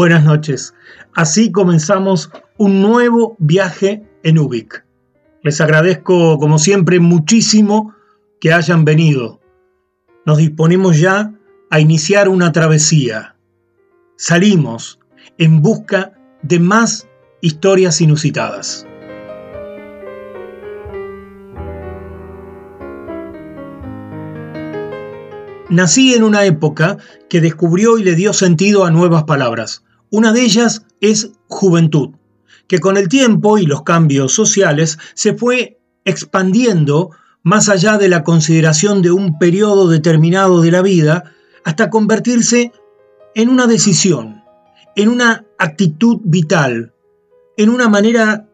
Buenas noches. Así comenzamos un nuevo viaje en Ubik. Les agradezco, como siempre, muchísimo que hayan venido. Nos disponemos ya a iniciar una travesía. Salimos en busca de más historias inusitadas. Nací en una época que descubrió y le dio sentido a nuevas palabras. Una de ellas es juventud, que con el tiempo y los cambios sociales se fue expandiendo más allá de la consideración de un periodo determinado de la vida hasta convertirse en una decisión, en una actitud vital, en una manera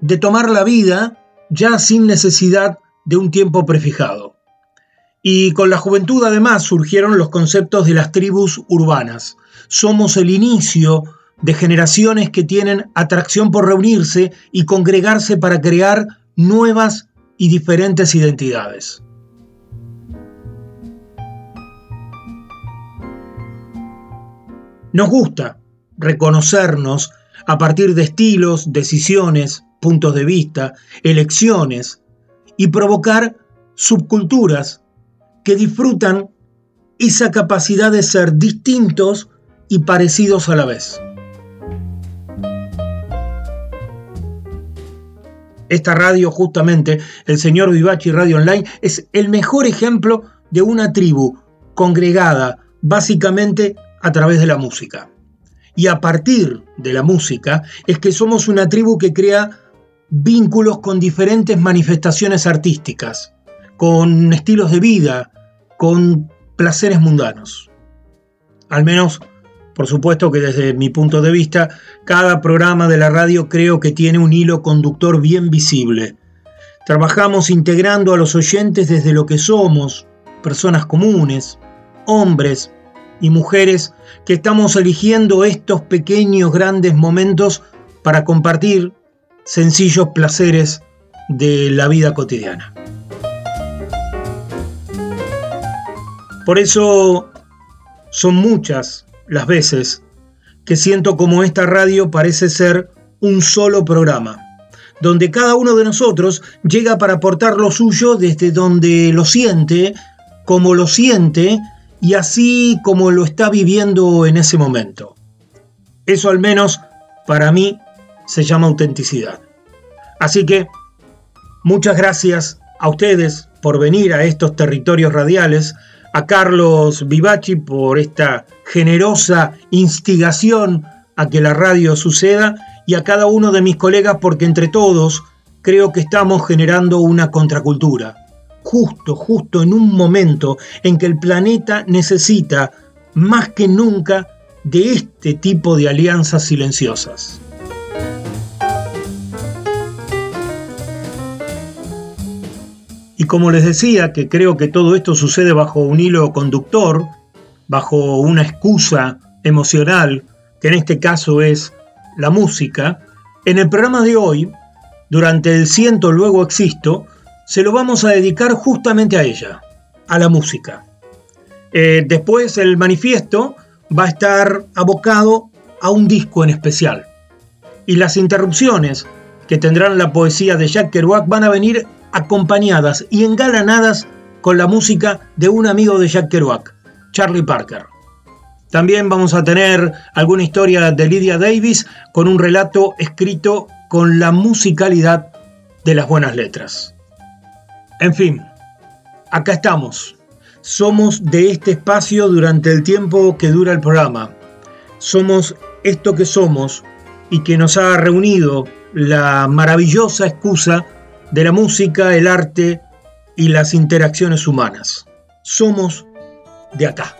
de tomar la vida ya sin necesidad de un tiempo prefijado. Y con la juventud además surgieron los conceptos de las tribus urbanas, somos el inicio de generaciones que tienen atracción por reunirse y congregarse para crear nuevas y diferentes identidades. Nos gusta reconocernos a partir de estilos, decisiones, puntos de vista, elecciones y provocar subculturas que disfrutan esa capacidad de ser distintos y parecidos a la vez. Esta radio, justamente, el señor Vivachi Radio Online, es el mejor ejemplo de una tribu congregada básicamente a través de la música. Y a partir de la música es que somos una tribu que crea vínculos con diferentes manifestaciones artísticas, con estilos de vida, con placeres mundanos. Al menos por supuesto que desde mi punto de vista, cada programa de la radio creo que tiene un hilo conductor bien visible. Trabajamos integrando a los oyentes desde lo que somos, personas comunes, hombres y mujeres que estamos eligiendo estos pequeños grandes momentos para compartir sencillos placeres de la vida cotidiana. Por eso son muchas las veces que siento como esta radio parece ser un solo programa, donde cada uno de nosotros llega para aportar lo suyo desde donde lo siente, como lo siente y así como lo está viviendo en ese momento. Eso al menos para mí se llama autenticidad. Así que muchas gracias a ustedes por venir a estos territorios radiales, a Carlos Vivachi por esta generosa instigación a que la radio suceda y a cada uno de mis colegas porque entre todos creo que estamos generando una contracultura. Justo, justo en un momento en que el planeta necesita más que nunca de este tipo de alianzas silenciosas. Y como les decía, que creo que todo esto sucede bajo un hilo conductor, bajo una excusa emocional, que en este caso es la música, en el programa de hoy, durante el Siento Luego Existo, se lo vamos a dedicar justamente a ella, a la música. Eh, después el manifiesto va a estar abocado a un disco en especial. Y las interrupciones que tendrán la poesía de Jack Kerouac van a venir acompañadas y engalanadas con la música de un amigo de Jack Kerouac, Charlie Parker. También vamos a tener alguna historia de Lydia Davis con un relato escrito con la musicalidad de las buenas letras. En fin, acá estamos. Somos de este espacio durante el tiempo que dura el programa. Somos esto que somos y que nos ha reunido la maravillosa excusa de la música, el arte y las interacciones humanas. Somos de acá.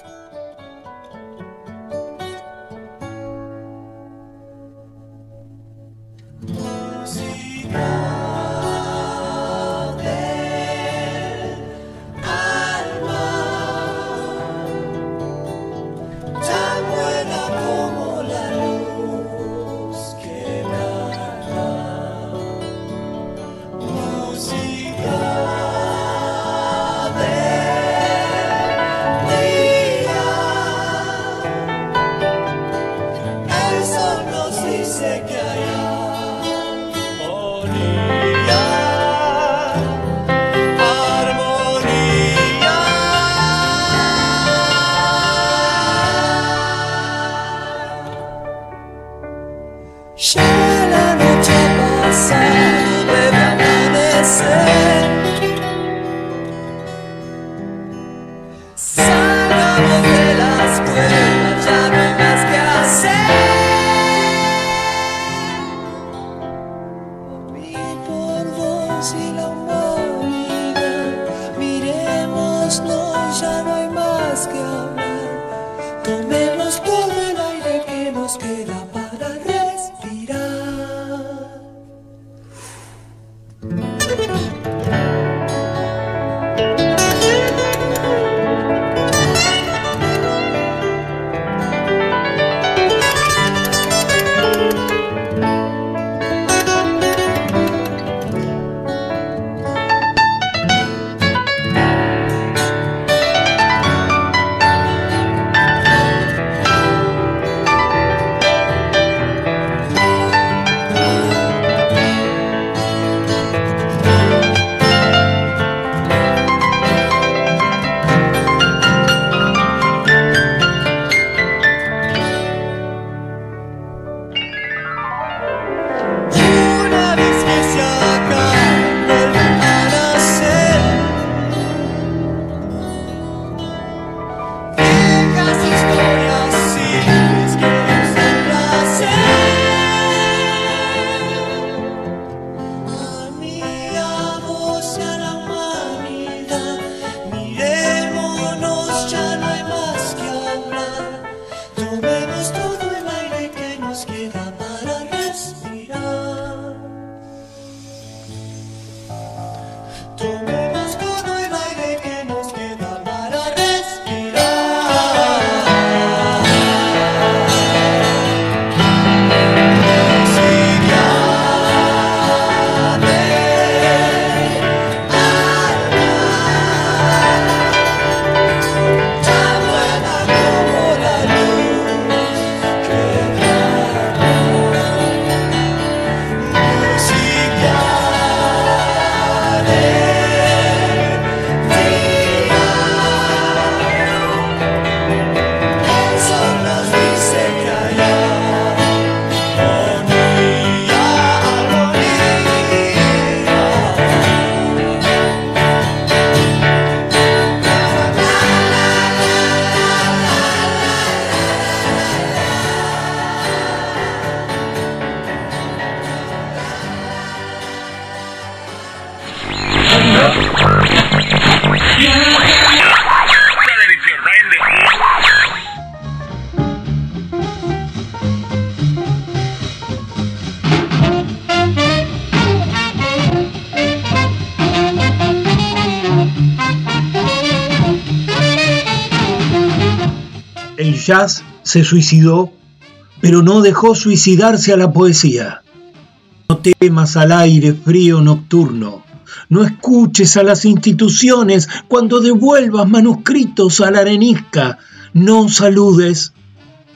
Jazz se suicidó, pero no dejó suicidarse a la poesía. No temas al aire frío nocturno, no escuches a las instituciones cuando devuelvas manuscritos a la arenisca, no saludes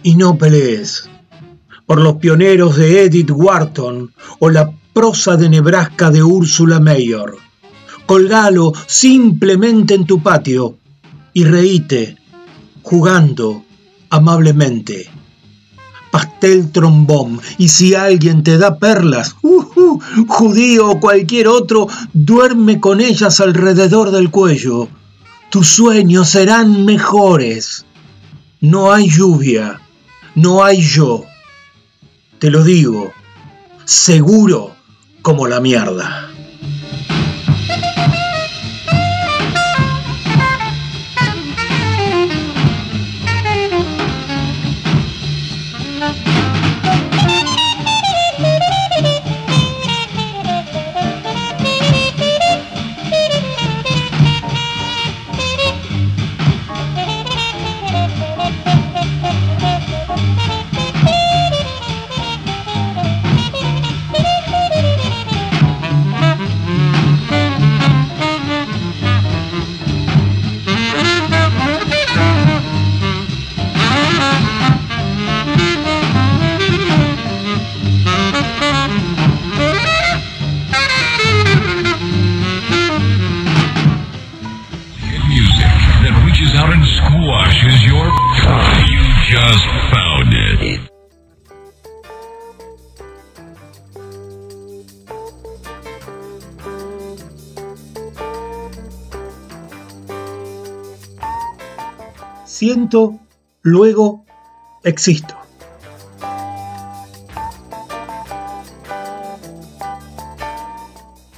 y no pelees. Por los pioneros de Edith Wharton o la prosa de Nebraska de Úrsula Mayor. Colgalo simplemente en tu patio y reíte, jugando amablemente. Pastel trombón, y si alguien te da perlas, judío o cualquier otro, duerme con ellas alrededor del cuello. Tus sueños serán mejores. No hay lluvia, no hay yo. Te lo digo, seguro como la mierda. Luego existo.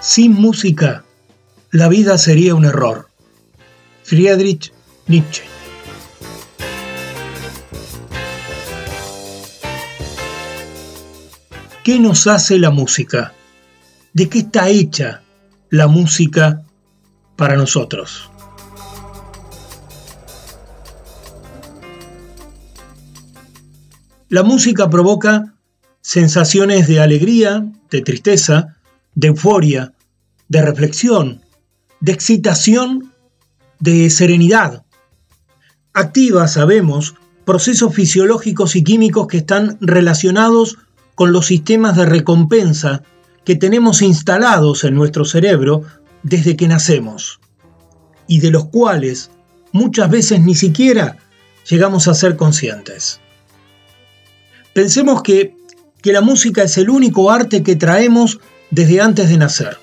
Sin música, la vida sería un error. Friedrich Nietzsche. ¿Qué nos hace la música? ¿De qué está hecha la música para nosotros? La música provoca sensaciones de alegría, de tristeza, de euforia, de reflexión, de excitación, de serenidad. Activa, sabemos, procesos fisiológicos y químicos que están relacionados con los sistemas de recompensa que tenemos instalados en nuestro cerebro desde que nacemos y de los cuales muchas veces ni siquiera llegamos a ser conscientes. Pensemos que, la música es el único arte que traemos desde antes de nacer.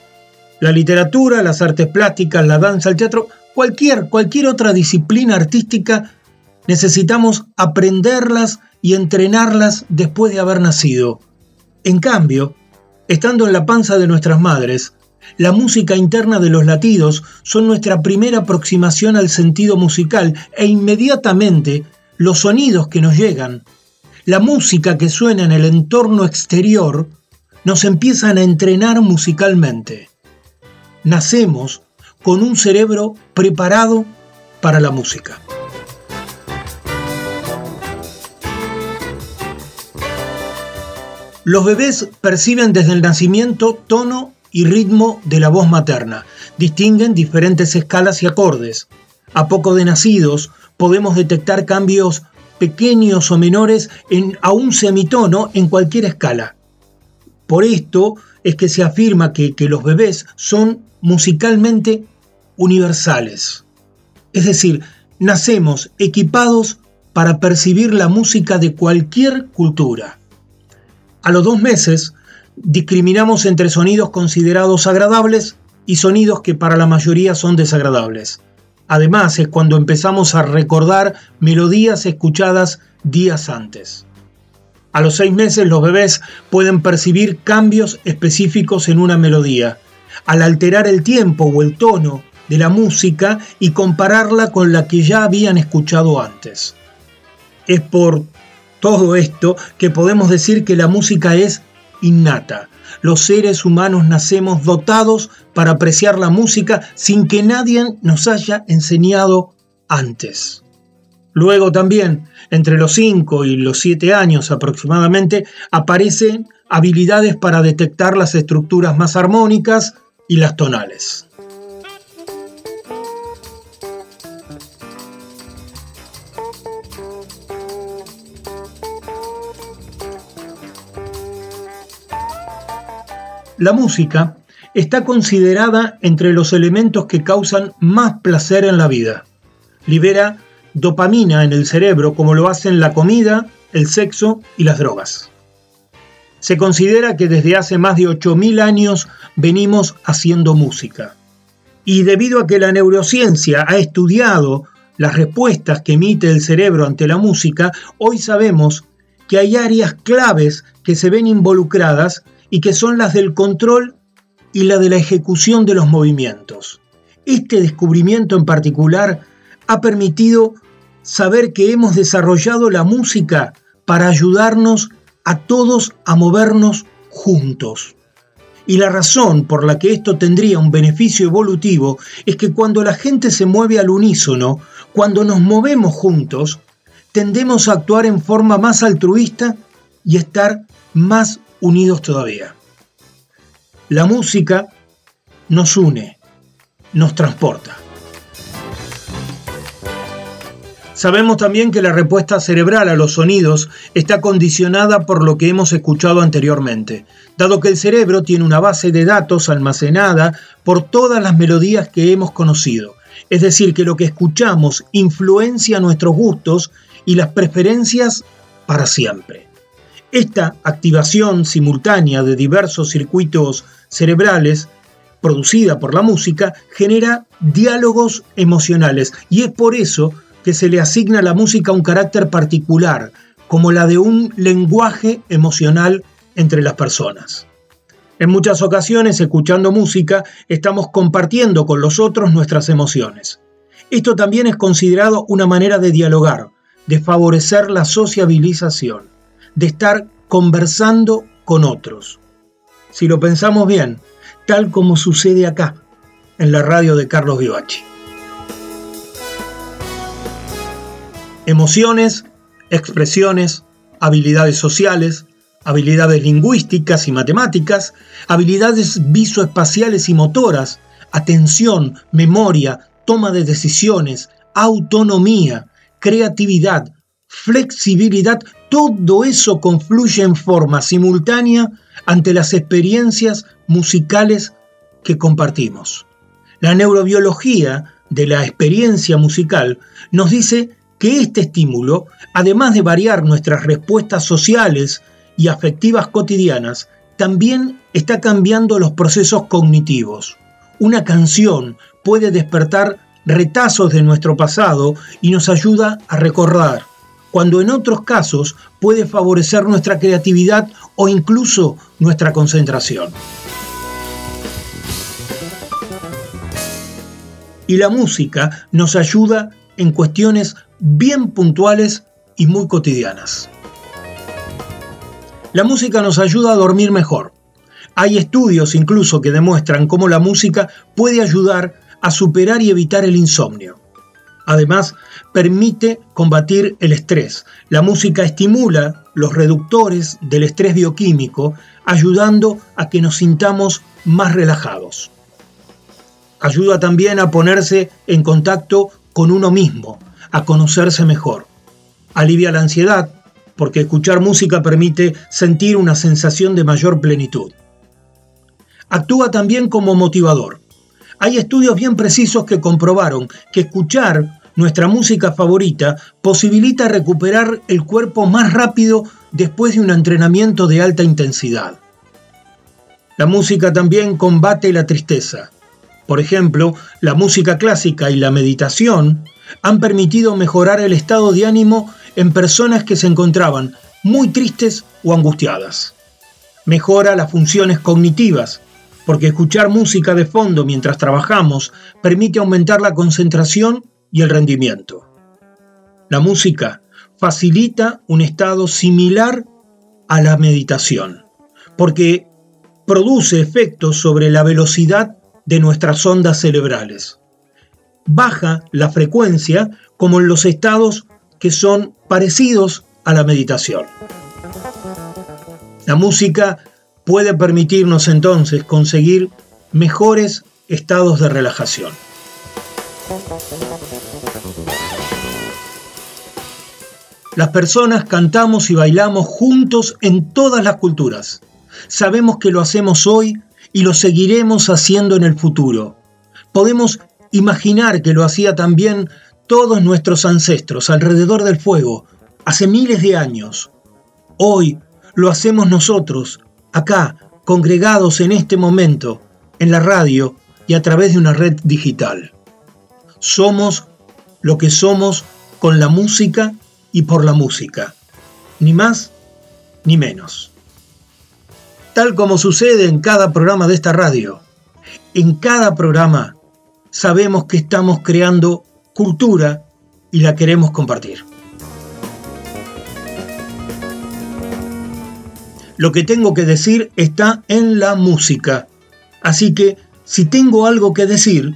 La literatura, las artes plásticas, la danza, el teatro, cualquier, cualquier otra disciplina artística, necesitamos aprenderlas y entrenarlas después de haber nacido. En cambio, estando en la panza de nuestras madres, la música interna de los latidos son nuestra primera aproximación al sentido musical e inmediatamente los sonidos que nos llegan la música que suena en el entorno exterior nos empiezan a entrenar musicalmente. Nacemos con un cerebro preparado para la música. Los bebés perciben desde el nacimiento tono y ritmo de la voz materna. Distinguen diferentes escalas y acordes. A poco de nacidos podemos detectar cambios pequeños o menores en, a un semitono en cualquier escala. Por esto es que se afirma que, que los bebés son musicalmente universales. Es decir, nacemos equipados para percibir la música de cualquier cultura. A los dos meses discriminamos entre sonidos considerados agradables y sonidos que para la mayoría son desagradables. Además es cuando empezamos a recordar melodías escuchadas días antes. A los seis meses los bebés pueden percibir cambios específicos en una melodía, al alterar el tiempo o el tono de la música y compararla con la que ya habían escuchado antes. Es por todo esto que podemos decir que la música es innata, los seres humanos nacemos dotados para apreciar la música sin que nadie nos haya enseñado antes. Luego también, entre los 5 y los 7 años aproximadamente, aparecen habilidades para detectar las estructuras más armónicas y las tonales. La música está considerada entre los elementos que causan más placer en la vida. Libera dopamina en el cerebro como lo hacen la comida, el sexo y las drogas. Se considera que desde hace más de 8.000 años venimos haciendo música. Y debido a que la neurociencia ha estudiado las respuestas que emite el cerebro ante la música, hoy sabemos que hay áreas claves que se ven involucradas y que son las del control y la de la ejecución de los movimientos. Este descubrimiento en particular ha permitido saber que hemos desarrollado la música para ayudarnos a todos a movernos juntos. Y la razón por la que esto tendría un beneficio evolutivo es que cuando la gente se mueve al unísono, cuando nos movemos juntos, tendemos a actuar en forma más altruista y estar más unidos todavía. La música nos une, nos transporta. Sabemos también que la respuesta cerebral a los sonidos está condicionada por lo que hemos escuchado anteriormente, dado que el cerebro tiene una base de datos almacenada por todas las melodías que hemos conocido. Es decir, que lo que escuchamos influencia nuestros gustos y las preferencias para siempre. Esta activación simultánea de diversos circuitos cerebrales producida por la música genera diálogos emocionales y es por eso que se le asigna a la música un carácter particular, como la de un lenguaje emocional entre las personas. En muchas ocasiones, escuchando música, estamos compartiendo con los otros nuestras emociones. Esto también es considerado una manera de dialogar, de favorecer la sociabilización, de estar conversando con otros. Si lo pensamos bien, tal como sucede acá, en la radio de Carlos Vivachi. Emociones, expresiones, habilidades sociales, habilidades lingüísticas y matemáticas, habilidades visoespaciales y motoras, atención, memoria, toma de decisiones, autonomía, creatividad, flexibilidad, todo eso confluye en forma simultánea ante las experiencias musicales que compartimos. La neurobiología de la experiencia musical nos dice que este estímulo, además de variar nuestras respuestas sociales y afectivas cotidianas, también está cambiando los procesos cognitivos. Una canción puede despertar retazos de nuestro pasado y nos ayuda a recordar, cuando en otros casos puede favorecer nuestra creatividad o incluso nuestra concentración. Y la música nos ayuda en cuestiones bien puntuales y muy cotidianas. La música nos ayuda a dormir mejor. Hay estudios incluso que demuestran cómo la música puede ayudar a superar y evitar el insomnio. Además, permite combatir el estrés. La música estimula los reductores del estrés bioquímico, ayudando a que nos sintamos más relajados. Ayuda también a ponerse en contacto con uno mismo, a conocerse mejor. Alivia la ansiedad, porque escuchar música permite sentir una sensación de mayor plenitud. Actúa también como motivador. Hay estudios bien precisos que comprobaron que escuchar nuestra música favorita posibilita recuperar el cuerpo más rápido después de un entrenamiento de alta intensidad. La música también combate la tristeza. Por ejemplo, la música clásica y la meditación han permitido mejorar el estado de ánimo en personas que se encontraban muy tristes o angustiadas. Mejora las funciones cognitivas, porque escuchar música de fondo mientras trabajamos permite aumentar la concentración y el rendimiento. La música facilita un estado similar a la meditación, porque produce efectos sobre la velocidad de nuestras ondas cerebrales baja la frecuencia como en los estados que son parecidos a la meditación. La música puede permitirnos entonces conseguir mejores estados de relajación. Las personas cantamos y bailamos juntos en todas las culturas. Sabemos que lo hacemos hoy y lo seguiremos haciendo en el futuro. Podemos imaginar que lo hacía también todos nuestros ancestros alrededor del fuego, hace miles de años. Hoy lo hacemos nosotros, acá, congregados en este momento, en la radio y a través de una red digital. Somos lo que somos con la música y por la música, ni más ni menos. Tal como sucede en cada programa de esta radio, en cada programa sabemos que estamos creando cultura y la queremos compartir. Lo que tengo que decir está en la música, así que si tengo algo que decir,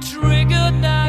triggered now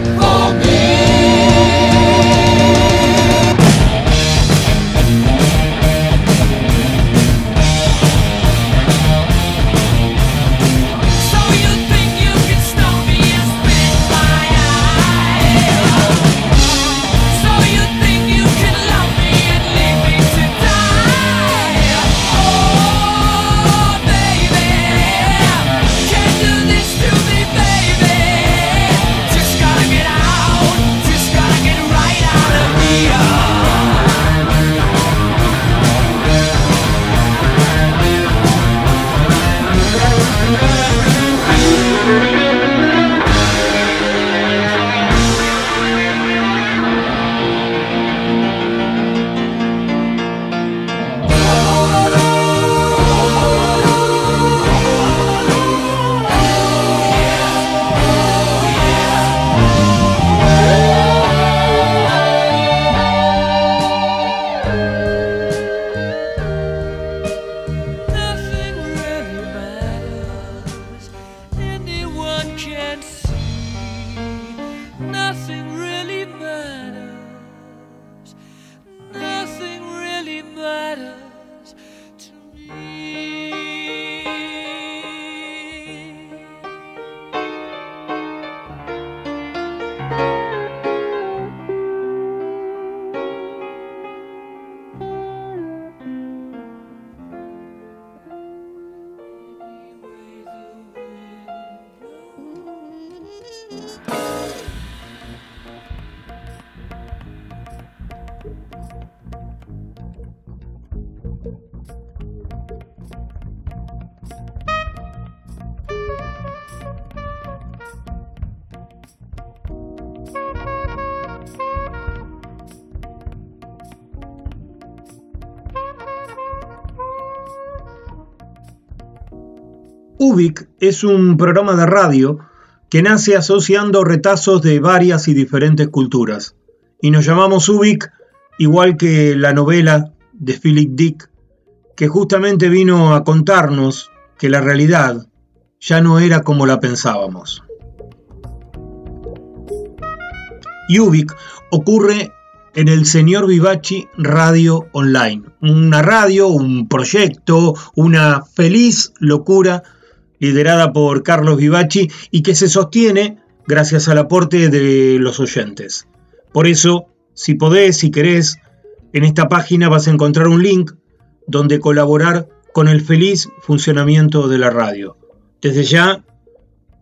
UBIC es un programa de radio que nace asociando retazos de varias y diferentes culturas. Y nos llamamos UBIC igual que la novela de Philip Dick, que justamente vino a contarnos que la realidad ya no era como la pensábamos. UBIC ocurre en el Señor Vivaci Radio Online, una radio, un proyecto, una feliz locura liderada por Carlos Vivaci y que se sostiene gracias al aporte de los oyentes. Por eso, si podés, si querés, en esta página vas a encontrar un link donde colaborar con el feliz funcionamiento de la radio. Desde ya,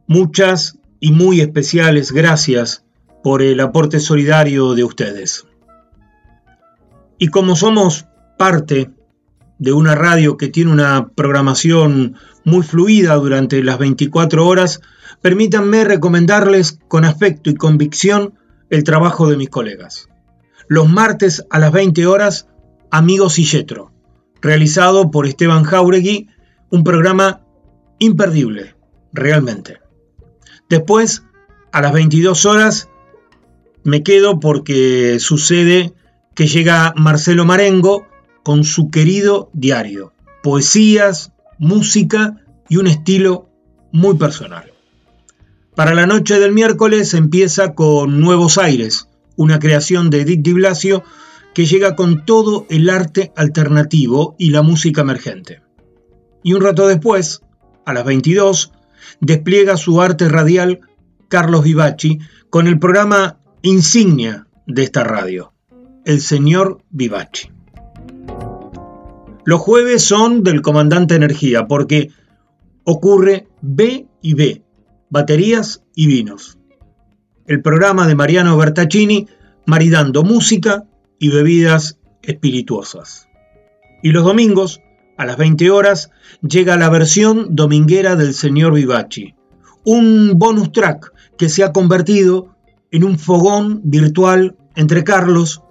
muchas y muy especiales gracias por el aporte solidario de ustedes. Y como somos parte de una radio que tiene una programación muy fluida durante las 24 horas, permítanme recomendarles con afecto y convicción el trabajo de mis colegas. Los martes a las 20 horas, Amigos y Yetro, realizado por Esteban Jauregui, un programa imperdible, realmente. Después, a las 22 horas, me quedo porque sucede que llega Marcelo Marengo con su querido diario, poesías, música y un estilo muy personal. Para la noche del miércoles empieza con Nuevos Aires, una creación de Edith Di Blasio que llega con todo el arte alternativo y la música emergente. Y un rato después, a las 22, despliega su arte radial Carlos Vivaci con el programa insignia de esta radio, el señor Vivaci. Los jueves son del comandante Energía porque ocurre B y B, baterías y vinos. El programa de Mariano Bertaccini maridando música y bebidas espirituosas. Y los domingos, a las 20 horas, llega la versión dominguera del señor Vivaci, un bonus track que se ha convertido en un fogón virtual entre Carlos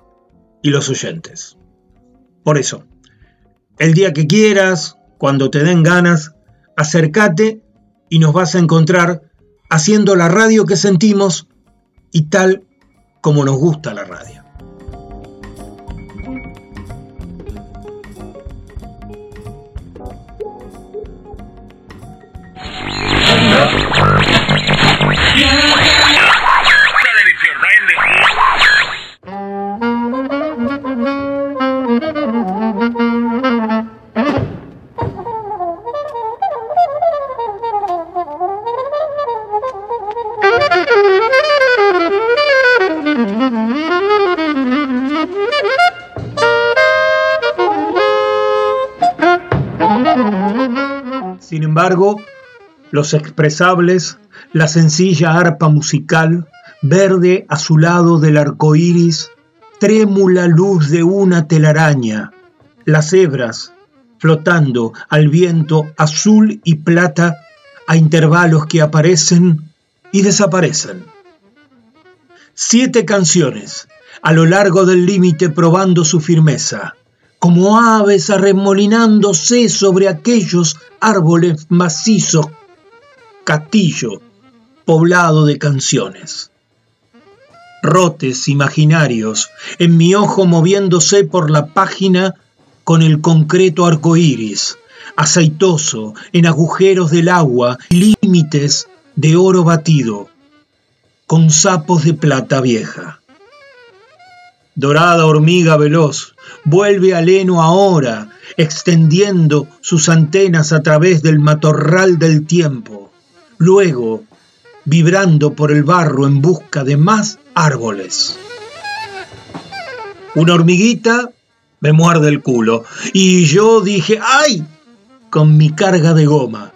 y los oyentes. Por eso, el día que quieras, cuando te den ganas, acércate y nos vas a encontrar haciendo la radio que sentimos y tal como nos gusta la radio. Los expresables, la sencilla arpa musical, verde azulado del arco iris, trémula luz de una telaraña, las hebras flotando al viento azul y plata a intervalos que aparecen y desaparecen. Siete canciones a lo largo del límite probando su firmeza, como aves arremolinándose sobre aquellos árboles macizos, castillo poblado de canciones. Rotes imaginarios en mi ojo moviéndose por la página con el concreto arcoíris, aceitoso en agujeros del agua, límites de oro batido, con sapos de plata vieja. Dorada hormiga veloz, vuelve al heno ahora, extendiendo sus antenas a través del matorral del tiempo. Luego, vibrando por el barro en busca de más árboles. Una hormiguita me muerde el culo y yo dije, ¡ay! con mi carga de goma.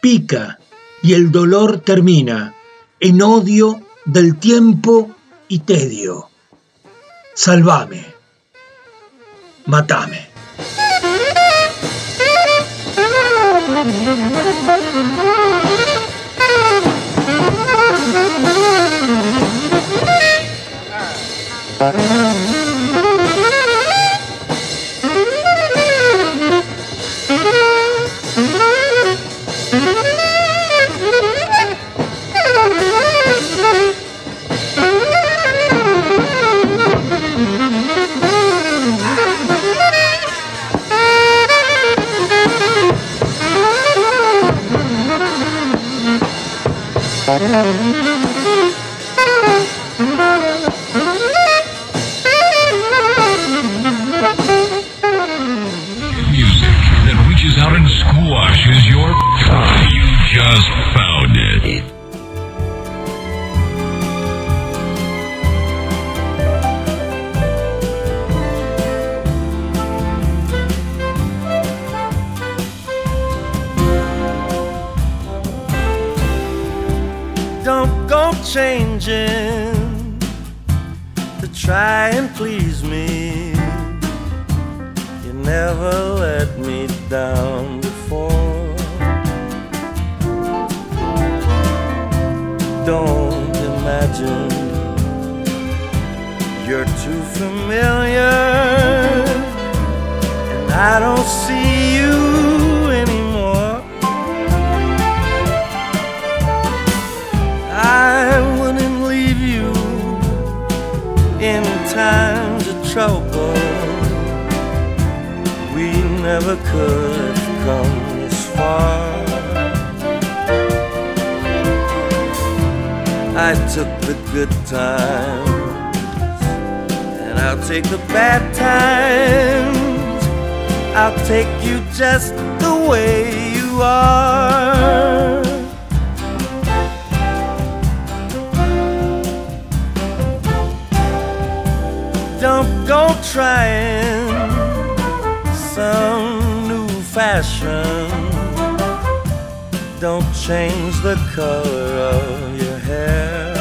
Pica y el dolor termina en odio del tiempo y tedio. Salvame. Matame. Thank. that reaches out and squashes your. You just found it. changing to try and please me. You never let me down before. Don't imagine you're too familiar, and I don't see you. never could have come this far. I took the good times, and I'll take the bad times. I'll take you just the way you are. Don't go trying some fashion don't change the color of your hair.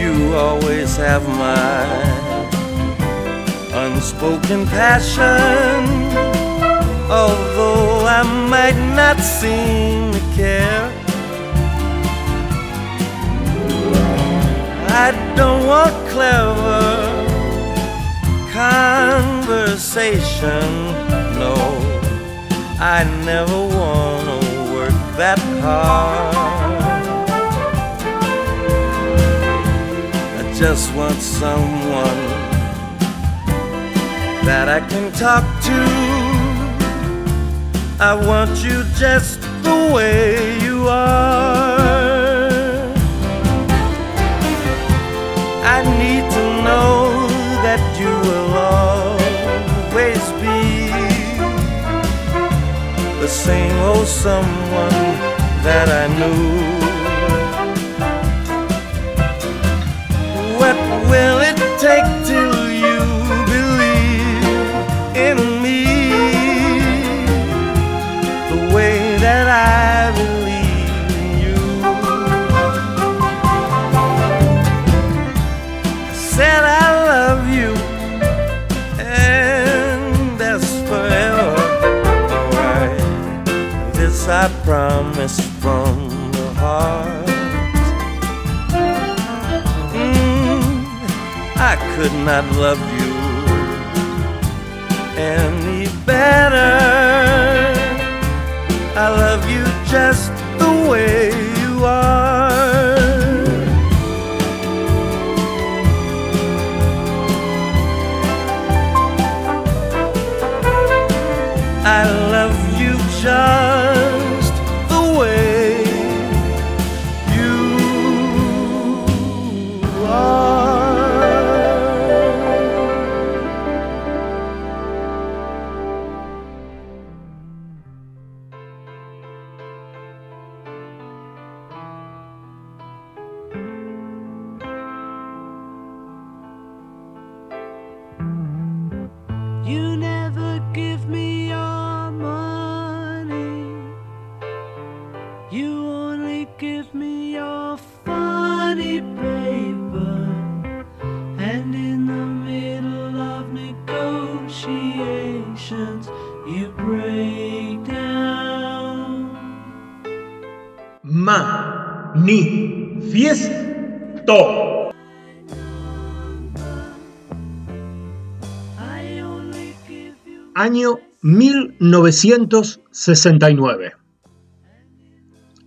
You always have my unspoken passion, although I might not seem to care. I don't want clever kind conversation. No, I never wanna work that hard. I just want someone that I can talk to. I want you just the way you are. I need to know that you will the same old someone that I knew. could not love you any better. I love you just the way 1969.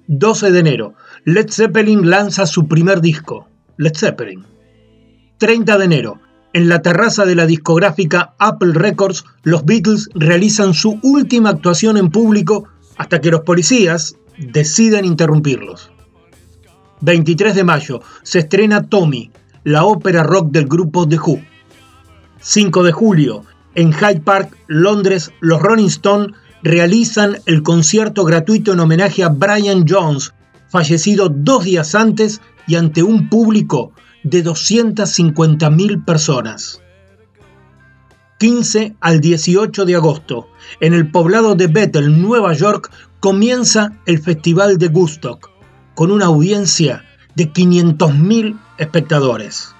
12 de enero, Led Zeppelin lanza su primer disco, Led Zeppelin. 30 de enero, en la terraza de la discográfica Apple Records, los Beatles realizan su última actuación en público hasta que los policías deciden interrumpirlos. 23 de mayo, se estrena Tommy, la ópera rock del grupo The Who. 5 de julio, en Hyde Park, Londres, los Rolling Stones realizan el concierto gratuito en homenaje a Brian Jones, fallecido dos días antes y ante un público de 250.000 personas. 15 al 18 de agosto, en el poblado de Bethel, Nueva York, comienza el Festival de Woodstock, con una audiencia de 500.000 espectadores.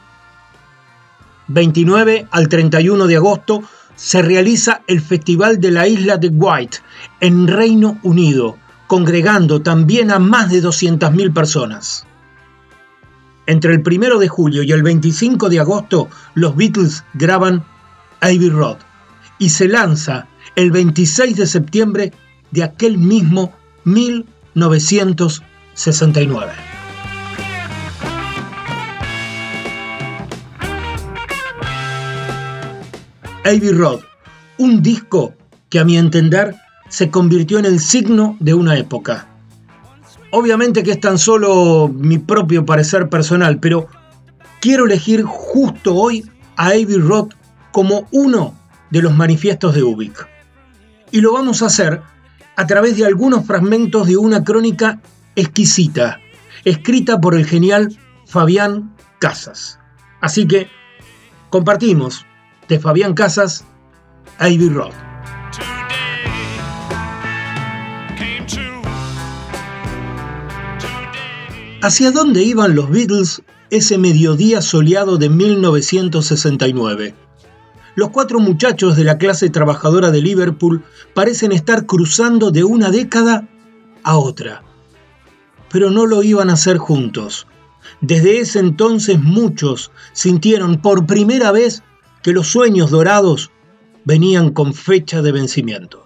29 al 31 de agosto se realiza el Festival de la Isla de White en Reino Unido, congregando también a más de 200.000 personas. Entre el 1 de julio y el 25 de agosto, los Beatles graban Abbey Road y se lanza el 26 de septiembre de aquel mismo 1969. Abbey Road, un disco que a mi entender se convirtió en el signo de una época. Obviamente que es tan solo mi propio parecer personal, pero quiero elegir justo hoy a Abbey Road como uno de los manifiestos de Ubik. Y lo vamos a hacer a través de algunos fragmentos de una crónica exquisita, escrita por el genial Fabián Casas. Así que compartimos de Fabián Casas, Ivy Road. ¿Hacia dónde iban los Beatles ese mediodía soleado de 1969? los cuatro muchachos de la clase trabajadora de Liverpool parecen estar cruzando de una década a otra. Pero no lo iban a hacer juntos. Desde ese entonces muchos sintieron por primera vez que los sueños dorados venían con fecha de vencimiento.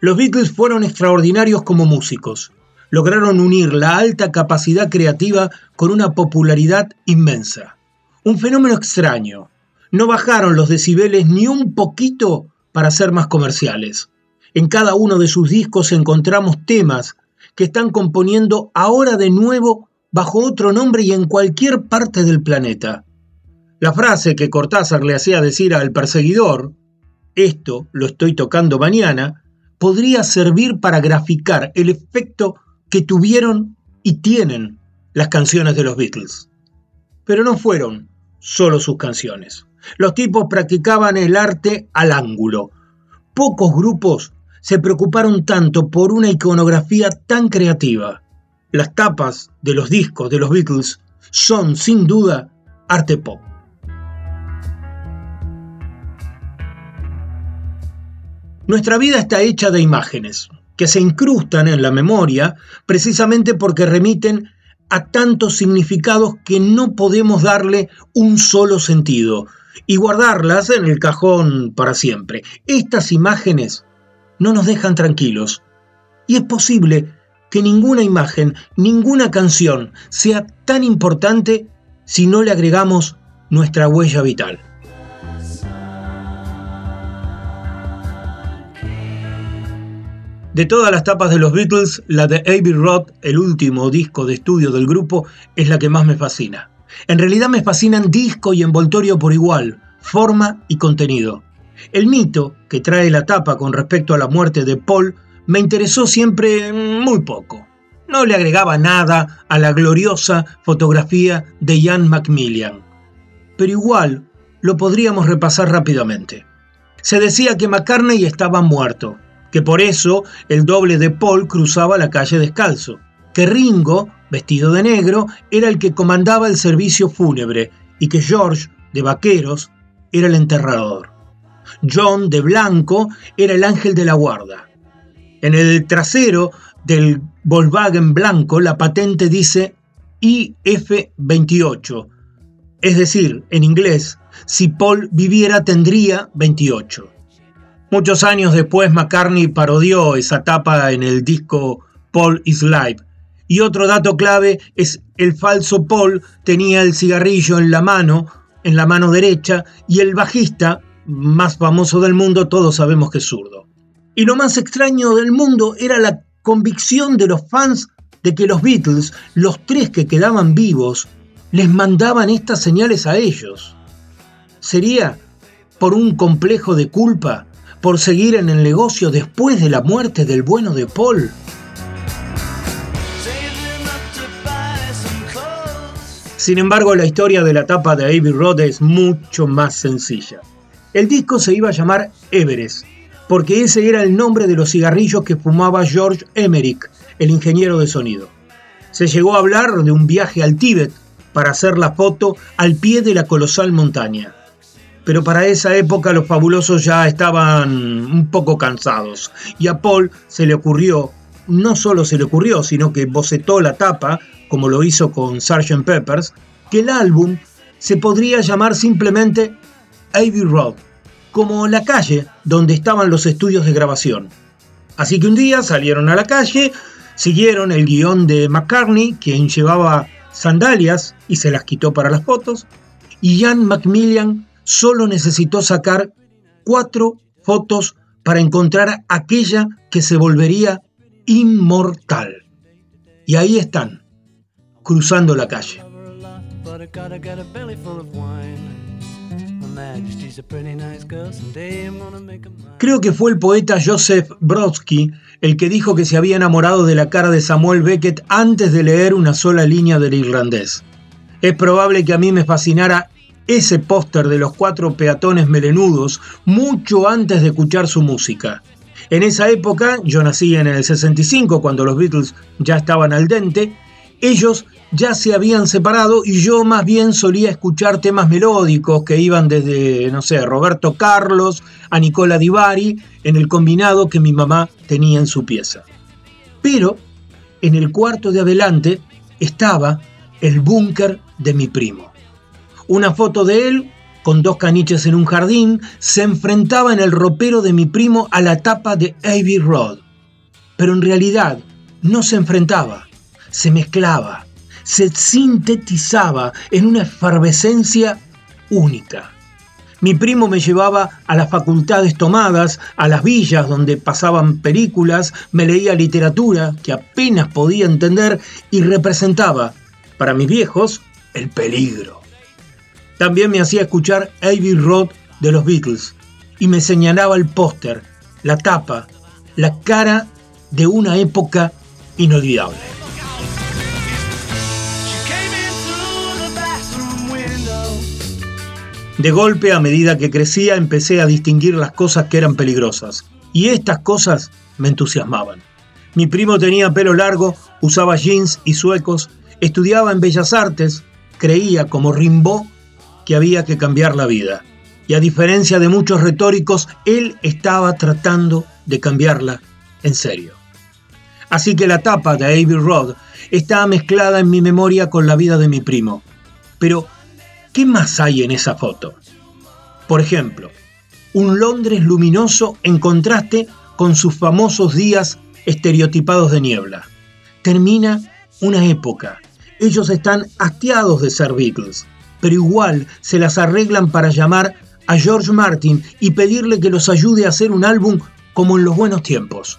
Los Beatles fueron extraordinarios como músicos. Lograron unir la alta capacidad creativa con una popularidad inmensa. Un fenómeno extraño, no bajaron los decibeles ni un poquito para ser más comerciales. En cada uno de sus discos encontramos temas que están componiendo ahora de nuevo bajo otro nombre y en cualquier parte del planeta. La frase que Cortázar le hacía decir al perseguidor, esto lo estoy tocando mañana, podría servir para graficar el efecto que tuvieron y tienen las canciones de los Beatles. Pero no fueron solo sus canciones. Los tipos practicaban el arte al ángulo. Pocos grupos se preocuparon tanto por una iconografía tan creativa. Las tapas de los discos de los Beatles son, sin duda, arte pop. Nuestra vida está hecha de imágenes, que se incrustan en la memoria precisamente porque remiten a tantos significados que no podemos darle un solo sentido, y guardarlas en el cajón para siempre. Estas imágenes no nos dejan tranquilos. Y es posible que ninguna imagen, ninguna canción sea tan importante si no le agregamos nuestra huella vital. De todas las tapas de los Beatles, la de Abbey Road, el último disco de estudio del grupo, es la que más me fascina. En realidad me fascinan disco y envoltorio por igual, forma y contenido. El mito que trae la tapa con respecto a la muerte de Paul me interesó siempre muy poco. No le agregaba nada a la gloriosa fotografía de Ian Macmillan. Pero igual lo podríamos repasar rápidamente. Se decía que McCartney estaba muerto, que por eso el doble de Paul cruzaba la calle descalzo, que Ringo vestido de negro, era el que comandaba el servicio fúnebre y que George, de vaqueros, era el enterrador. John, de blanco, era el ángel de la guarda. En el trasero del Volkswagen blanco la patente dice IF28, es decir, en inglés, si Paul viviera tendría 28. Muchos años después McCartney parodió esa tapa en el disco Paul is Live, y otro dato clave es el falso Paul tenía el cigarrillo en la mano, en la mano derecha, y el bajista más famoso del mundo, todos sabemos que es zurdo. Y lo más extraño del mundo era la convicción de los fans de que los Beatles, los tres que quedaban vivos, les mandaban estas señales a ellos. ¿Sería por un complejo de culpa, por seguir en el negocio después de la muerte del bueno de Paul? Sin embargo, la historia de la tapa de Abbey Road es mucho más sencilla. El disco se iba a llamar Everest, porque ese era el nombre de los cigarrillos que fumaba George Emerick, el ingeniero de sonido. Se llegó a hablar de un viaje al Tíbet para hacer la foto al pie de la colosal montaña. Pero para esa época los fabulosos ya estaban un poco cansados y a Paul se le ocurrió, no solo se le ocurrió, sino que bocetó la tapa como lo hizo con Sgt. Peppers, que el álbum se podría llamar simplemente Abbey Road, como la calle donde estaban los estudios de grabación. Así que un día salieron a la calle, siguieron el guion de McCartney, quien llevaba sandalias y se las quitó para las fotos, y Jan Macmillan solo necesitó sacar cuatro fotos para encontrar aquella que se volvería inmortal. Y ahí están, cruzando la calle. Creo que fue el poeta Joseph Brodsky el que dijo que se había enamorado de la cara de Samuel Beckett antes de leer una sola línea del irlandés. Es probable que a mí me fascinara ese póster de los cuatro peatones melenudos mucho antes de escuchar su música. En esa época, yo nací en el 65 cuando los Beatles ya estaban al dente, ellos ya se habían separado y yo más bien solía escuchar temas melódicos que iban desde, no sé, Roberto Carlos a Nicola Di Bari en el combinado que mi mamá tenía en su pieza. Pero en el cuarto de adelante estaba el búnker de mi primo. Una foto de él con dos caniches en un jardín se enfrentaba en el ropero de mi primo a la tapa de Abbey Road. Pero en realidad no se enfrentaba se mezclaba, se sintetizaba en una efervescencia única. Mi primo me llevaba a las facultades tomadas, a las villas donde pasaban películas, me leía literatura que apenas podía entender y representaba, para mis viejos, el peligro. También me hacía escuchar Abbey Road de los Beatles y me señalaba el póster, la tapa, la cara de una época inolvidable. De golpe, a medida que crecía, empecé a distinguir las cosas que eran peligrosas. Y estas cosas me entusiasmaban. Mi primo tenía pelo largo, usaba jeans y suecos, estudiaba en Bellas Artes, creía, como Rimbaud, había que cambiar la vida. Y a diferencia de muchos retóricos, él estaba tratando de cambiarla en serio. Así que la tapa de Abbey Road está mezclada en mi memoria con la vida de mi primo. Pero ¿Qué más hay en esa foto? Por ejemplo, un Londres luminoso en contraste con sus famosos días estereotipados de niebla. Termina una época. Ellos están hastiados de ser Beatles, pero igual se las arreglan para llamar a George Martin y pedirle que los ayude a hacer un álbum como en los buenos tiempos.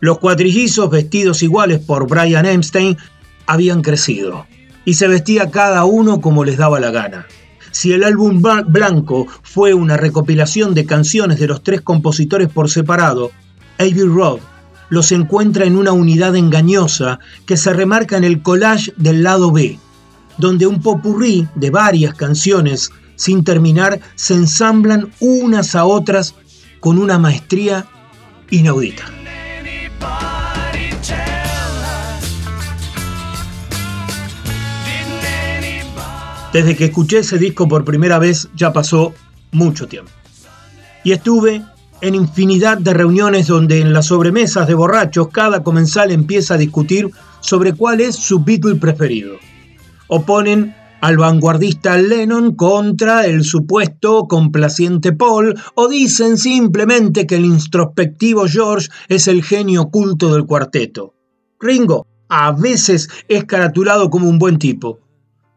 Los cuatrillizos vestidos iguales por Brian Epstein habían crecido y se vestía cada uno como les daba la gana. Si el álbum blanco fue una recopilación de canciones de los tres compositores por separado, Abbey Road los encuentra en una unidad engañosa que se remarca en el collage del lado B, donde un popurrí de varias canciones sin terminar se ensamblan unas a otras con una maestría inaudita. Desde que escuché ese disco por primera vez ya pasó mucho tiempo. Y estuve en infinidad de reuniones donde en las sobremesas de borrachos cada comensal empieza a discutir sobre cuál es su Beatle preferido. Oponen al vanguardista Lennon contra el supuesto complaciente Paul o dicen simplemente que el introspectivo George es el genio oculto del cuarteto. Ringo a veces es caratulado como un buen tipo.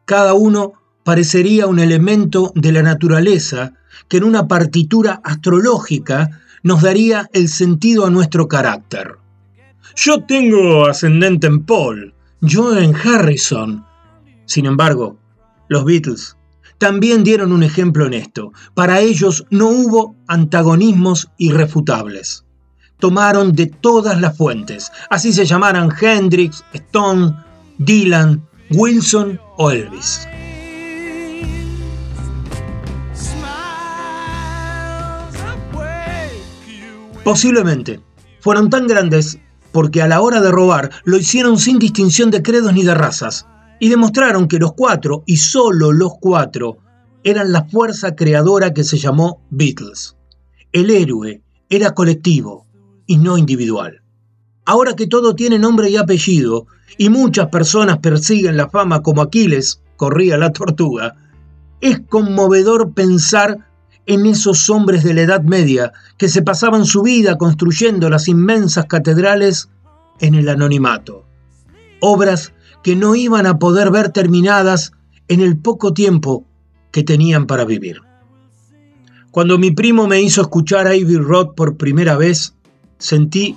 Cada uno parecería un elemento de la naturaleza que en una partitura astrológica nos daría el sentido a nuestro carácter. Yo tengo ascendente en Paul, yo en Harrison. Sin embargo, los Beatles también dieron un ejemplo en esto. Para ellos no hubo antagonismos irrefutables. Tomaron de todas las fuentes, así se llamaran Hendrix, Stone, Dylan, Wilson o Elvis. Posiblemente fueron tan grandes porque a la hora de robar lo hicieron sin distinción de credos ni de razas, y demostraron que los cuatro, y solo los cuatro, eran la fuerza creadora que se llamó Beatles. El héroe era colectivo y no individual. Ahora que todo tiene nombre y apellido, y muchas personas persiguen la fama como Aquiles corría la tortuga, es conmovedor pensar en esos hombres de la Edad Media que se pasaban su vida construyendo las inmensas catedrales en el anonimato. Obras que no iban a poder ver terminadas en el poco tiempo que tenían para vivir. Cuando mi primo me hizo escuchar a Ivy Roth por primera vez, sentí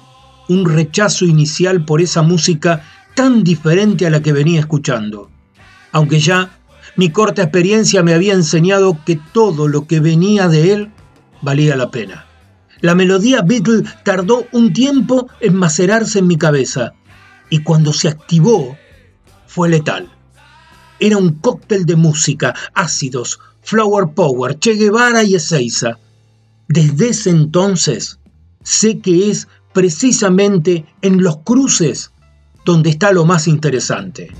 un rechazo inicial por esa música tan diferente a la que venía escuchando, aunque ya mi corta experiencia me había enseñado que todo lo que venía de él valía la pena. La melodía Beatle tardó un tiempo en macerarse en mi cabeza y cuando se activó fue letal. Era un cóctel de música, ácidos, flower power, Che Guevara y Ezeiza. Desde ese entonces sé que es precisamente en los cruces donde está lo más interesante.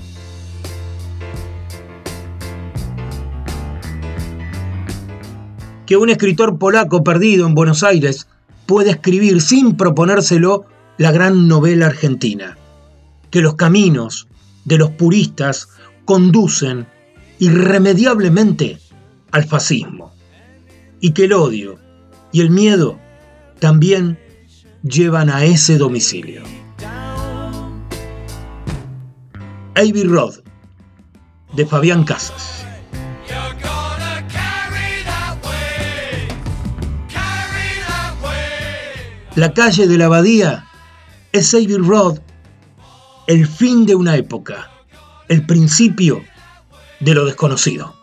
que un escritor polaco perdido en Buenos Aires puede escribir sin proponérselo la gran novela argentina, que los caminos de los puristas conducen irremediablemente al fascismo, y que el odio y el miedo también llevan a ese domicilio. Abbey Road, de Fabián Casas. La calle de la abadía es Abbey Road, el fin de una época, el principio de lo desconocido.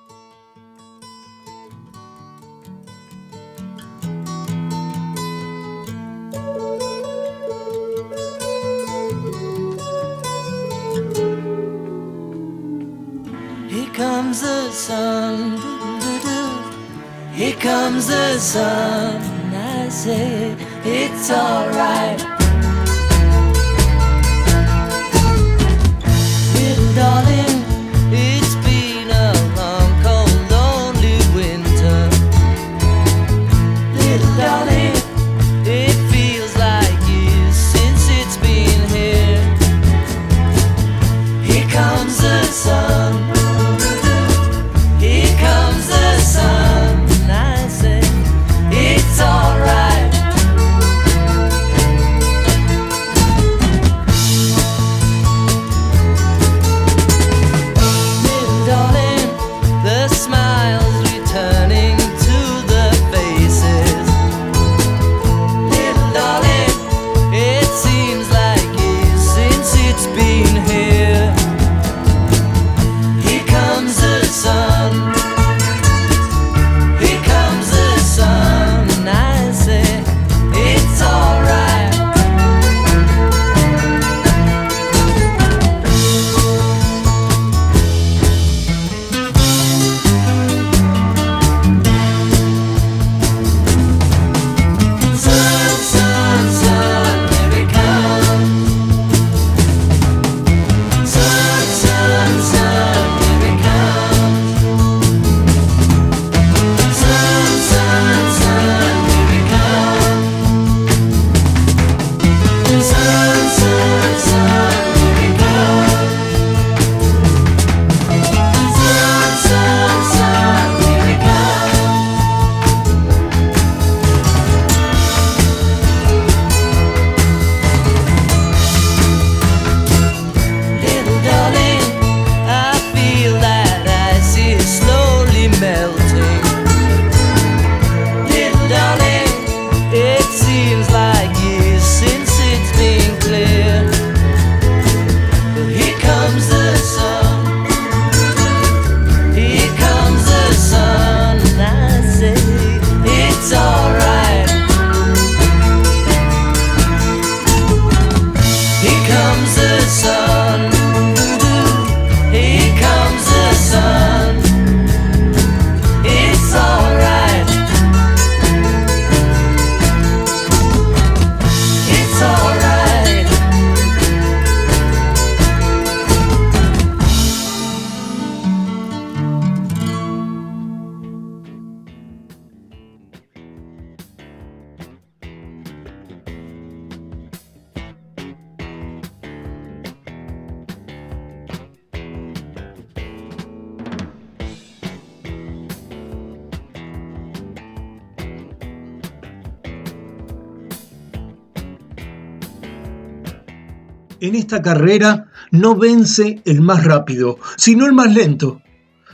Esta carrera no vence el más rápido, sino el más lento.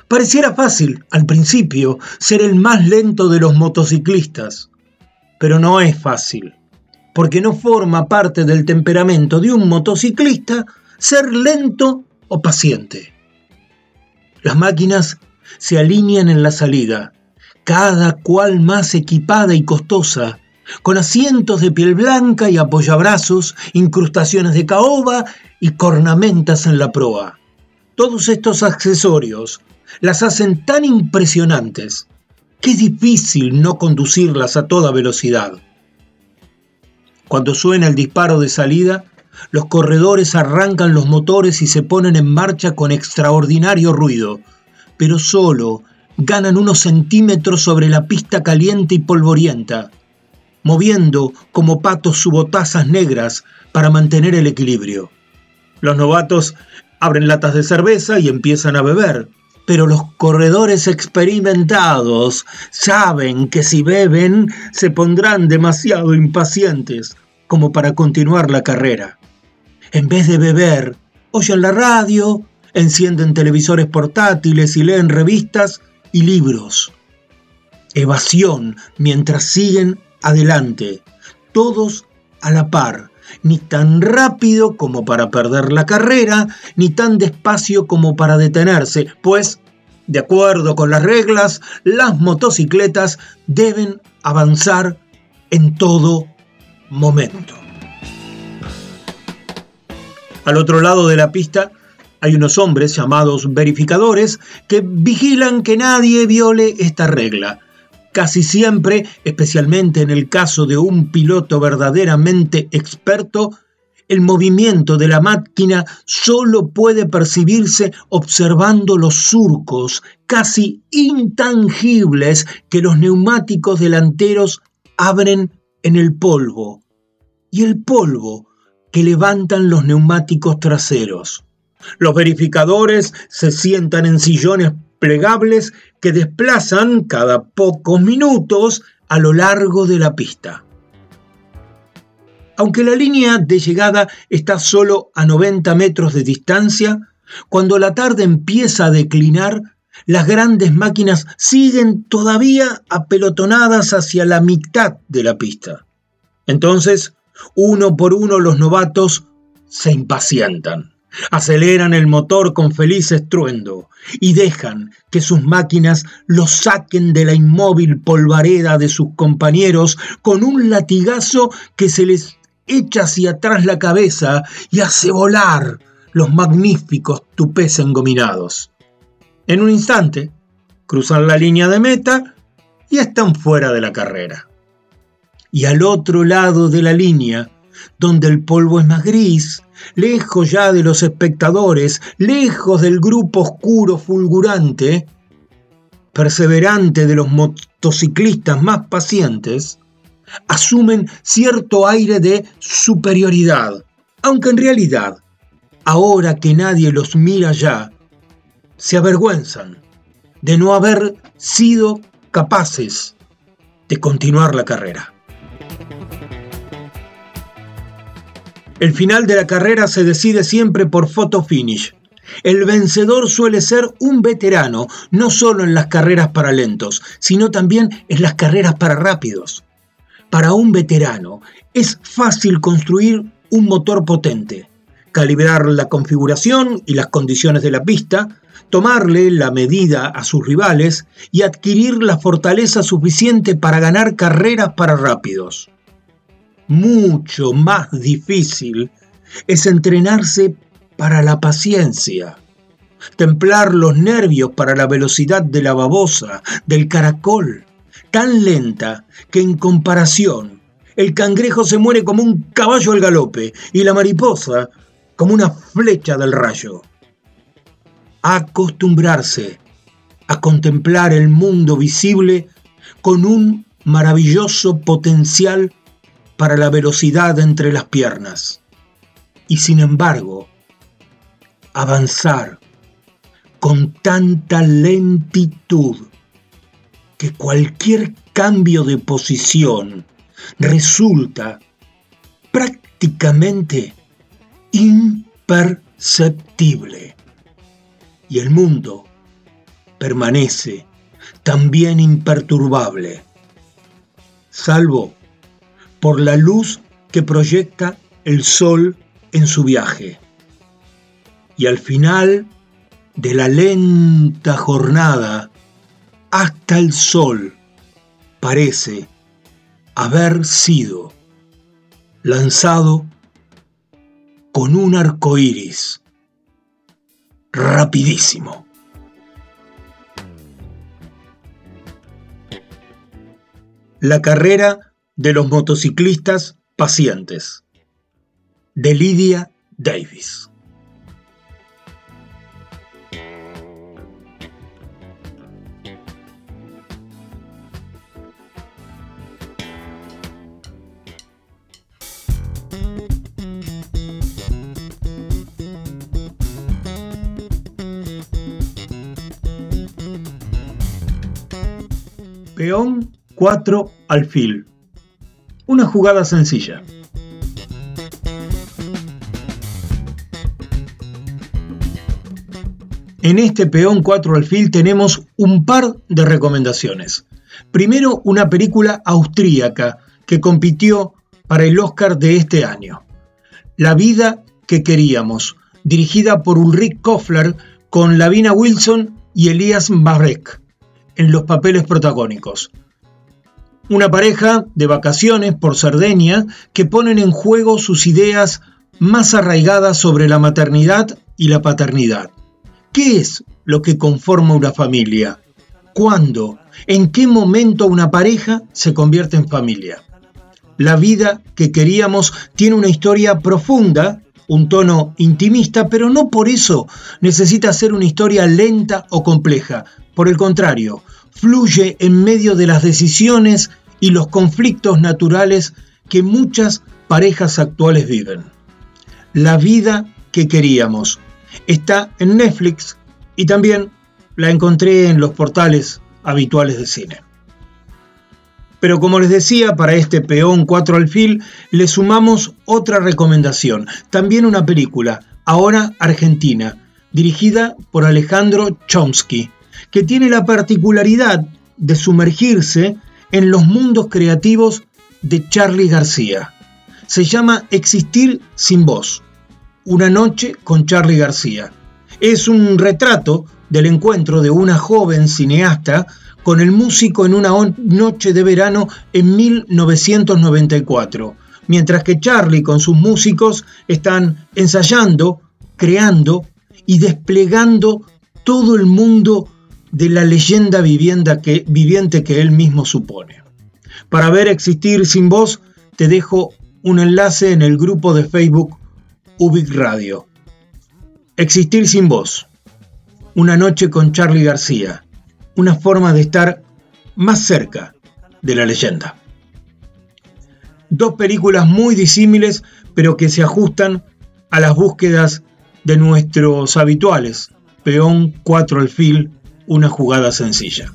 Pareciera fácil, al principio, ser el más lento de los motociclistas, pero no es fácil, porque no forma parte del temperamento de un motociclista ser lento o paciente. Las máquinas se alinean en la salida, cada cual más equipada y costosa, con asientos de piel blanca y apoyabrazos, incrustaciones de caoba y cornamentas en la proa. Todos estos accesorios las hacen tan impresionantes que es difícil no conducirlas a toda velocidad. Cuando suena el disparo de salida, los corredores arrancan los motores y se ponen en marcha con extraordinario ruido, pero solo ganan unos centímetros sobre la pista caliente y polvorienta, moviendo como patos subotazas negras para mantener el equilibrio. Los novatos abren latas de cerveza y empiezan a beber, pero los corredores experimentados saben que si beben se pondrán demasiado impacientes como para continuar la carrera. En vez de beber, oyen la radio, encienden televisores portátiles y leen revistas y libros. Evasión mientras siguen adelante, todos a la par, ni tan rápido como para perder la carrera, ni tan despacio como para detenerse, pues, de acuerdo con las reglas, las motocicletas deben avanzar en todo momento. Al otro lado de la pista hay unos hombres llamados verificadores que vigilan que nadie viole esta regla. Casi siempre, especialmente en el caso de un piloto verdaderamente experto, el movimiento de la máquina solo puede percibirse observando los surcos casi intangibles que los neumáticos delanteros abren en el polvo y el polvo que levantan los neumáticos traseros. Los verificadores se sientan en sillones plegables que desplazan cada pocos minutos a lo largo de la pista. Aunque la línea de llegada está solo a 90 metros de distancia, cuando la tarde empieza a declinar, las grandes máquinas siguen todavía apelotonadas hacia la mitad de la pista. Entonces, uno por uno los novatos se impacientan. Aceleran el motor con feliz estruendo y dejan que sus máquinas los saquen de la inmóvil polvareda de sus compañeros con un latigazo que se les echa hacia atrás la cabeza y hace volar los magníficos tupés engominados. En un instante, cruzan la línea de meta y están fuera de la carrera. Y al otro lado de la línea, donde el polvo es más gris, lejos ya de los espectadores, lejos del grupo oscuro fulgurante, perseverante de los motociclistas más pacientes, asumen cierto aire de superioridad, aunque en realidad, ahora que nadie los mira ya, se avergüenzan de no haber sido capaces de continuar la carrera. El final de la carrera se decide siempre por photo finish. El vencedor suele ser un veterano, no solo en las carreras para lentos, sino también en las carreras para rápidos. Para un veterano es fácil construir un motor potente, calibrar la configuración y las condiciones de la pista, tomarle la medida a sus rivales y adquirir la fortaleza suficiente para ganar carreras para rápidos mucho más difícil es entrenarse para la paciencia, templar los nervios para la velocidad de la babosa, del caracol, tan lenta que en comparación el cangrejo se muere como un caballo al galope y la mariposa como una flecha del rayo. Acostumbrarse a contemplar el mundo visible con un maravilloso potencial para la velocidad entre las piernas. Y sin embargo, avanzar con tanta lentitud que cualquier cambio de posición resulta prácticamente imperceptible. Y el mundo permanece también imperturbable, salvo por la luz que proyecta el sol en su viaje. Y al final de la lenta jornada, hasta el sol parece haber sido lanzado con un arco iris rapidísimo. La carrera de los motociclistas pacientes de Lydia Davis. Peón 4 alfil. Una jugada sencilla. En este peón 4 alfil tenemos un par de recomendaciones. Primero, una película austríaca que compitió para el Oscar de este año. La vida que queríamos, dirigida por Ulrich Kofler con Lavina Wilson y Elias Marek en los papeles protagónicos. Una pareja de vacaciones por Cerdeña que ponen en juego sus ideas más arraigadas sobre la maternidad y la paternidad. ¿Qué es lo que conforma una familia? ¿Cuándo? ¿En qué momento una pareja se convierte en familia? La vida que queríamos tiene una historia profunda, un tono intimista, pero no por eso necesita ser una historia lenta o compleja. Por el contrario, fluye en medio de las decisiones y los conflictos naturales que muchas parejas actuales viven. La vida que queríamos está en Netflix y también la encontré en los portales habituales de cine. Pero como les decía, para este peón 4 alfil le sumamos otra recomendación, también una película, ahora argentina, dirigida por Alejandro Chomsky, que tiene la particularidad de sumergirse en los mundos creativos de Charlie García. Se llama Existir sin voz. Una noche con Charlie García. Es un retrato del encuentro de una joven cineasta con el músico en una noche de verano en 1994, mientras que Charlie con sus músicos están ensayando, creando y desplegando todo el mundo de la leyenda que, viviente que él mismo supone. Para ver Existir sin voz, te dejo un enlace en el grupo de Facebook Ubic Radio. Existir sin voz. Una noche con Charlie García. Una forma de estar más cerca de la leyenda. Dos películas muy disímiles, pero que se ajustan a las búsquedas de nuestros habituales. Peón 4 alfil una jugada sencilla.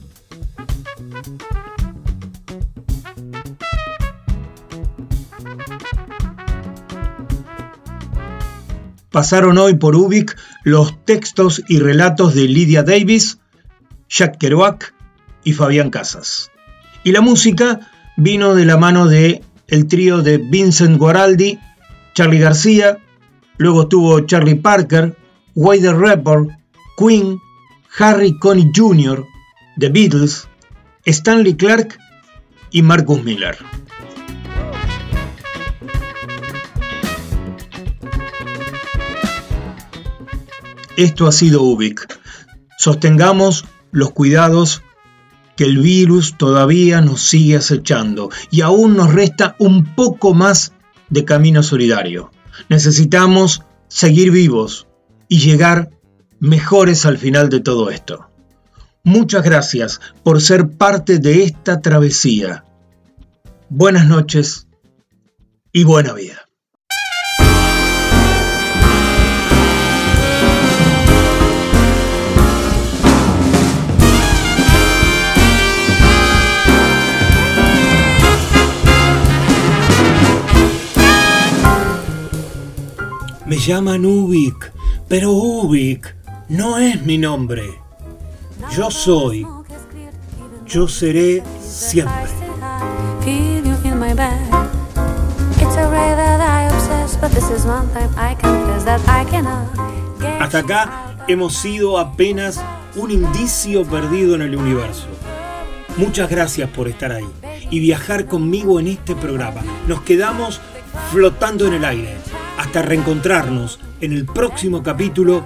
Pasaron hoy por Ubik los textos y relatos de Lydia Davis, Jack Kerouac y Fabián Casas. Y la música vino de la mano de el trío de Vincent Guaraldi, Charlie García, luego tuvo Charlie Parker, Wade Rapper, Queen, Harry Connick Jr., The Beatles, Stanley Clark y Marcus Miller. Esto ha sido UBIC. Sostengamos los cuidados que el virus todavía nos sigue acechando y aún nos resta un poco más de camino solidario. Necesitamos seguir vivos y llegar mejores al final de todo esto. Muchas gracias por ser parte de esta travesía. Buenas noches y buena vida. Me llaman Ubik, pero Ubik no es mi nombre. Yo soy, yo seré siempre. Hasta acá hemos sido apenas un indicio perdido en el universo. Muchas gracias por estar ahí y viajar conmigo en este programa. Nos quedamos flotando en el aire hasta reencontrarnos en el próximo capítulo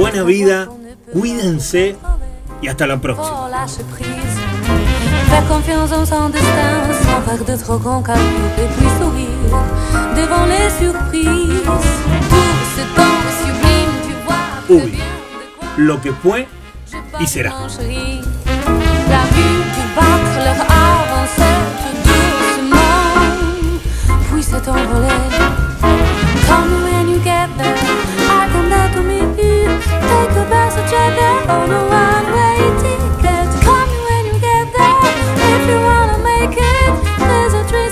Buena vida, cuídense y hasta la próxima. Faire confiance en son destin, sans faire de trop grand calcul et puis sourire devant les surprises. Tout ce temps sublime, tu vois que Ubi. bien de quoi Lo que fue y será. La vue du battre leur avancée tout doucement, puis s'est envolé on a one-way ticket. Call me when you get there if you wanna make it. There's a train